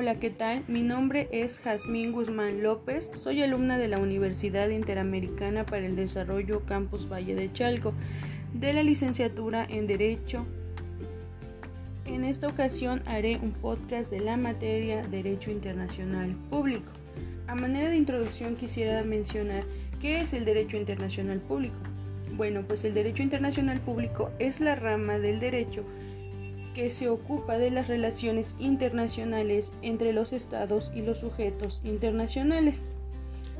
Hola, ¿qué tal? Mi nombre es Jazmín Guzmán López, soy alumna de la Universidad Interamericana para el Desarrollo Campus Valle de Chalco, de la licenciatura en Derecho. En esta ocasión haré un podcast de la materia Derecho Internacional Público. A manera de introducción quisiera mencionar qué es el Derecho Internacional Público. Bueno, pues el Derecho Internacional Público es la rama del derecho que se ocupa de las relaciones internacionales entre los estados y los sujetos internacionales.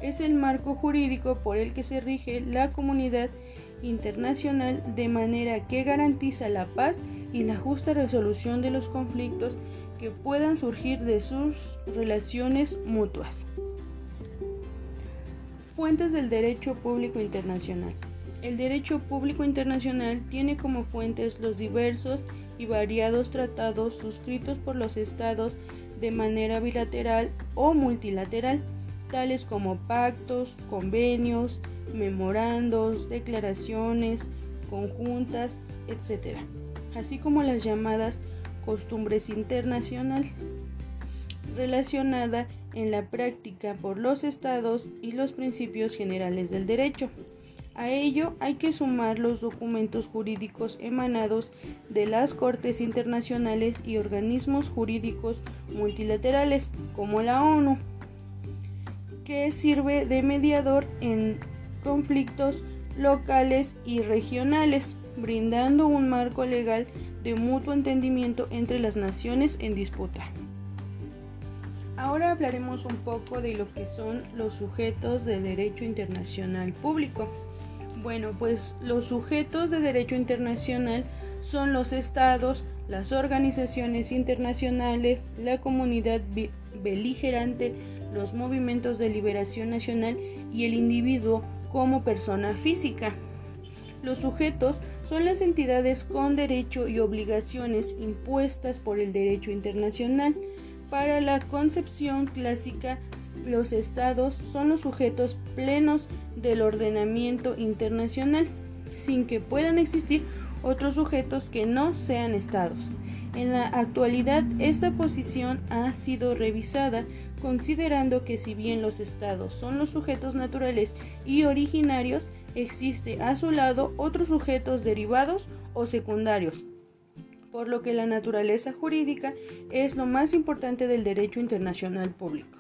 Es el marco jurídico por el que se rige la comunidad internacional de manera que garantiza la paz y la justa resolución de los conflictos que puedan surgir de sus relaciones mutuas. Fuentes del derecho público internacional. El derecho público internacional tiene como fuentes los diversos y variados tratados suscritos por los estados de manera bilateral o multilateral, tales como pactos, convenios, memorandos, declaraciones conjuntas, etc., así como las llamadas costumbres internacional, relacionada en la práctica por los estados y los principios generales del derecho. A ello hay que sumar los documentos jurídicos emanados de las Cortes Internacionales y organismos jurídicos multilaterales, como la ONU, que sirve de mediador en conflictos locales y regionales, brindando un marco legal de mutuo entendimiento entre las naciones en disputa. Ahora hablaremos un poco de lo que son los sujetos de derecho internacional público. Bueno, pues los sujetos de derecho internacional son los estados, las organizaciones internacionales, la comunidad beligerante, los movimientos de liberación nacional y el individuo como persona física. Los sujetos son las entidades con derecho y obligaciones impuestas por el derecho internacional. Para la concepción clásica los estados son los sujetos plenos del ordenamiento internacional, sin que puedan existir otros sujetos que no sean estados. En la actualidad, esta posición ha sido revisada considerando que si bien los estados son los sujetos naturales y originarios, existe a su lado otros sujetos derivados o secundarios, por lo que la naturaleza jurídica es lo más importante del derecho internacional público.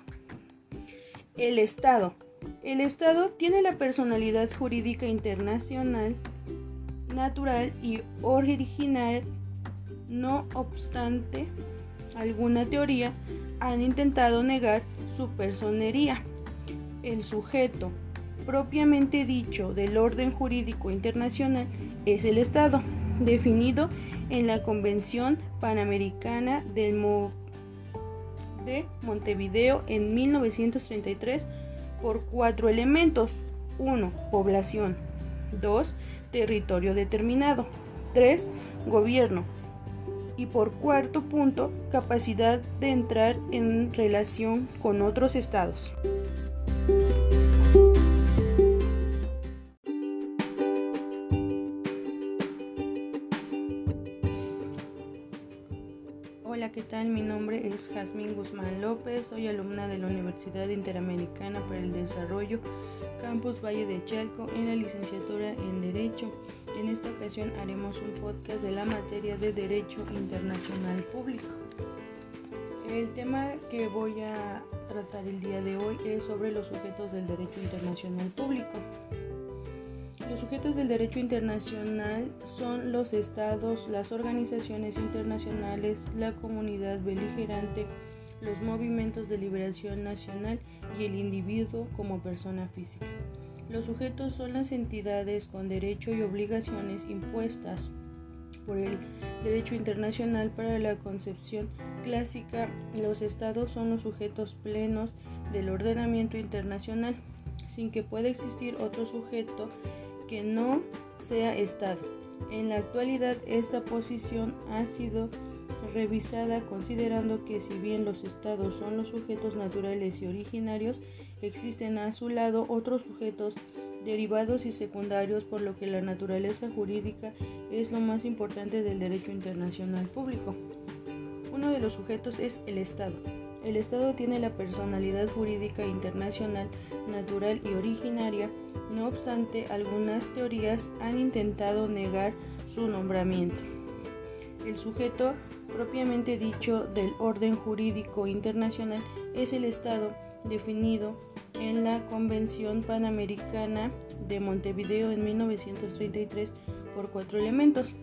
El Estado. El Estado tiene la personalidad jurídica internacional, natural y original, no obstante, alguna teoría han intentado negar su personería. El sujeto propiamente dicho del orden jurídico internacional es el Estado, definido en la Convención Panamericana del de Montevideo en 1933 por cuatro elementos. 1. Población. 2. Territorio determinado. 3. Gobierno. Y por cuarto punto, capacidad de entrar en relación con otros estados. Nombre es Jazmín Guzmán López, soy alumna de la Universidad Interamericana para el Desarrollo, Campus Valle de Chalco, en la licenciatura en Derecho. En esta ocasión haremos un podcast de la materia de Derecho Internacional Público. El tema que voy a tratar el día de hoy es sobre los sujetos del derecho internacional público. Los sujetos del derecho internacional son los estados, las organizaciones internacionales, la comunidad beligerante, los movimientos de liberación nacional y el individuo como persona física. Los sujetos son las entidades con derecho y obligaciones impuestas por el derecho internacional para la concepción clásica. Los estados son los sujetos plenos del ordenamiento internacional, sin que pueda existir otro sujeto que no sea Estado. En la actualidad esta posición ha sido revisada considerando que si bien los estados son los sujetos naturales y originarios, existen a su lado otros sujetos derivados y secundarios, por lo que la naturaleza jurídica es lo más importante del derecho internacional público. Uno de los sujetos es el Estado. El Estado tiene la personalidad jurídica internacional, natural y originaria, no obstante, algunas teorías han intentado negar su nombramiento. El sujeto propiamente dicho del orden jurídico internacional es el Estado definido en la Convención Panamericana de Montevideo en 1933 por cuatro elementos.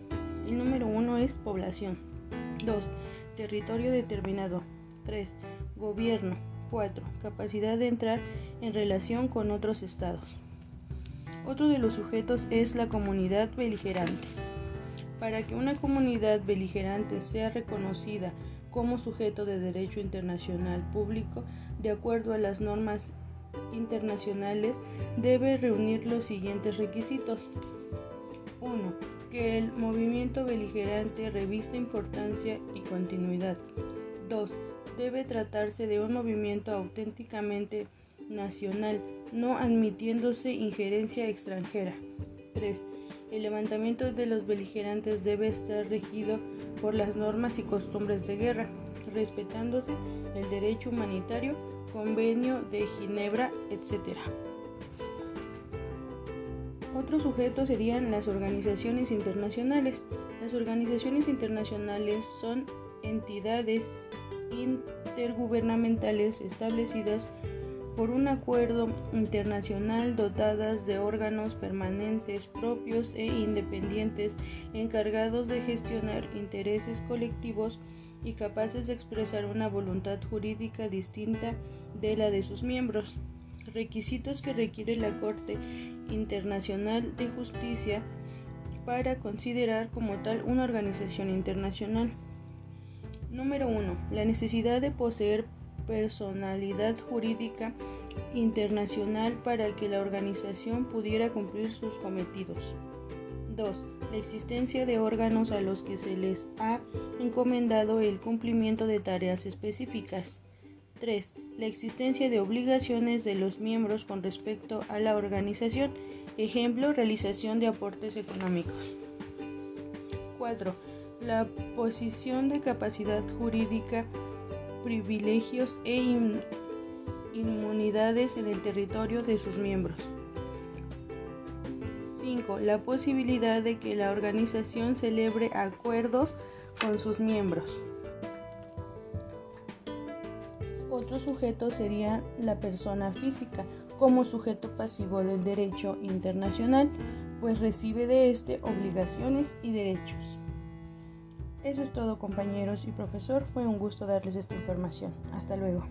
El número uno es población. 2. Territorio determinado. 3. Gobierno. 4. Capacidad de entrar en relación con otros estados. Otro de los sujetos es la comunidad beligerante. Para que una comunidad beligerante sea reconocida como sujeto de derecho internacional público, de acuerdo a las normas internacionales, debe reunir los siguientes requisitos. 1. Que el movimiento beligerante revista importancia y continuidad. 2 debe tratarse de un movimiento auténticamente nacional, no admitiéndose injerencia extranjera. 3. El levantamiento de los beligerantes debe estar regido por las normas y costumbres de guerra, respetándose el derecho humanitario, convenio de Ginebra, etc. Otros sujetos serían las organizaciones internacionales. Las organizaciones internacionales son entidades intergubernamentales establecidas por un acuerdo internacional dotadas de órganos permanentes propios e independientes encargados de gestionar intereses colectivos y capaces de expresar una voluntad jurídica distinta de la de sus miembros. Requisitos que requiere la Corte Internacional de Justicia para considerar como tal una organización internacional. Número 1. La necesidad de poseer personalidad jurídica internacional para que la organización pudiera cumplir sus cometidos. 2. La existencia de órganos a los que se les ha encomendado el cumplimiento de tareas específicas. 3. La existencia de obligaciones de los miembros con respecto a la organización, ejemplo, realización de aportes económicos. 4 la posición de capacidad jurídica, privilegios e inmunidades en el territorio de sus miembros. 5. La posibilidad de que la organización celebre acuerdos con sus miembros. Otro sujeto sería la persona física como sujeto pasivo del derecho internacional, pues recibe de éste obligaciones y derechos. Eso es todo compañeros y profesor, fue un gusto darles esta información. Hasta luego.